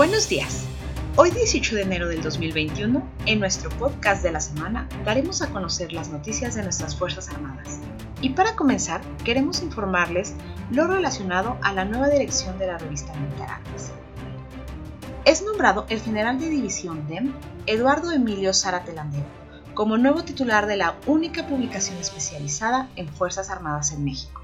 Buenos días. Hoy 18 de enero del 2021, en nuestro podcast de la semana, daremos a conocer las noticias de nuestras Fuerzas Armadas. Y para comenzar, queremos informarles lo relacionado a la nueva dirección de la revista Militar Armas. Es nombrado el general de división DEM, Eduardo Emilio Zaratelandero, como nuevo titular de la única publicación especializada en Fuerzas Armadas en México.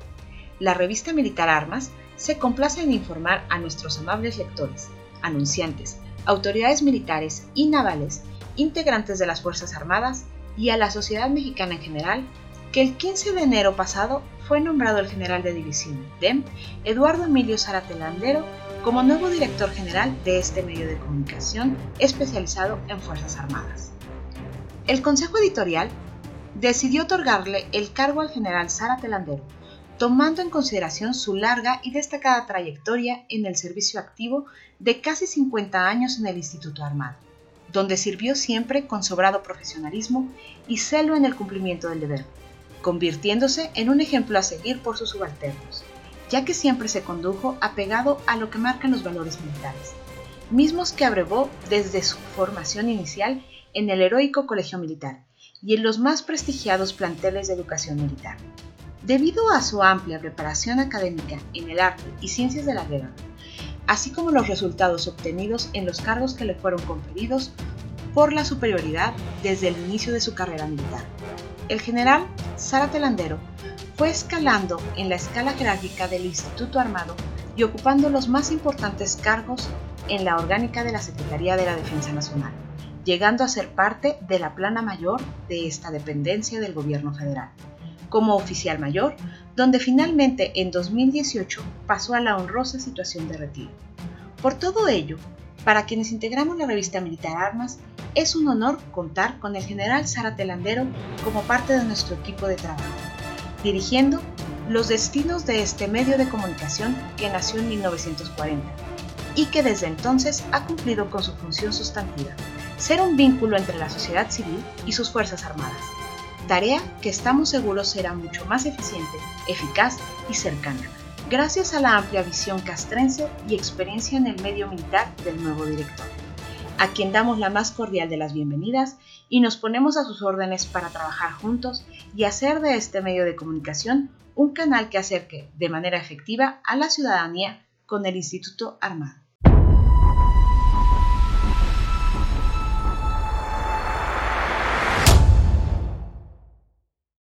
La revista Militar Armas se complace en informar a nuestros amables lectores, anunciantes, autoridades militares y navales, integrantes de las Fuerzas Armadas y a la sociedad mexicana en general que el 15 de enero pasado fue nombrado el general de división DEM, Eduardo Emilio Zaratelandero, como nuevo director general de este medio de comunicación especializado en Fuerzas Armadas. El Consejo Editorial decidió otorgarle el cargo al general Zaratelandero tomando en consideración su larga y destacada trayectoria en el servicio activo de casi 50 años en el Instituto Armado, donde sirvió siempre con sobrado profesionalismo y celo en el cumplimiento del deber, convirtiéndose en un ejemplo a seguir por sus subalternos, ya que siempre se condujo apegado a lo que marcan los valores militares, mismos que abrevó desde su formación inicial en el heroico Colegio Militar y en los más prestigiados planteles de educación militar. Debido a su amplia preparación académica en el arte y ciencias de la guerra, así como los resultados obtenidos en los cargos que le fueron conferidos por la superioridad desde el inicio de su carrera militar. El general Sara Telandero fue escalando en la escala jerárquica del Instituto Armado y ocupando los más importantes cargos en la orgánica de la Secretaría de la Defensa Nacional, llegando a ser parte de la plana mayor de esta dependencia del gobierno federal como oficial mayor, donde finalmente en 2018 pasó a la honrosa situación de retiro. Por todo ello, para quienes integramos la revista Militar Armas, es un honor contar con el general Sara Telandero como parte de nuestro equipo de trabajo, dirigiendo los destinos de este medio de comunicación que nació en 1940 y que desde entonces ha cumplido con su función sustantiva, ser un vínculo entre la sociedad civil y sus Fuerzas Armadas tarea que estamos seguros será mucho más eficiente, eficaz y cercana, gracias a la amplia visión castrense y experiencia en el medio militar del nuevo director, a quien damos la más cordial de las bienvenidas y nos ponemos a sus órdenes para trabajar juntos y hacer de este medio de comunicación un canal que acerque de manera efectiva a la ciudadanía con el Instituto Armado.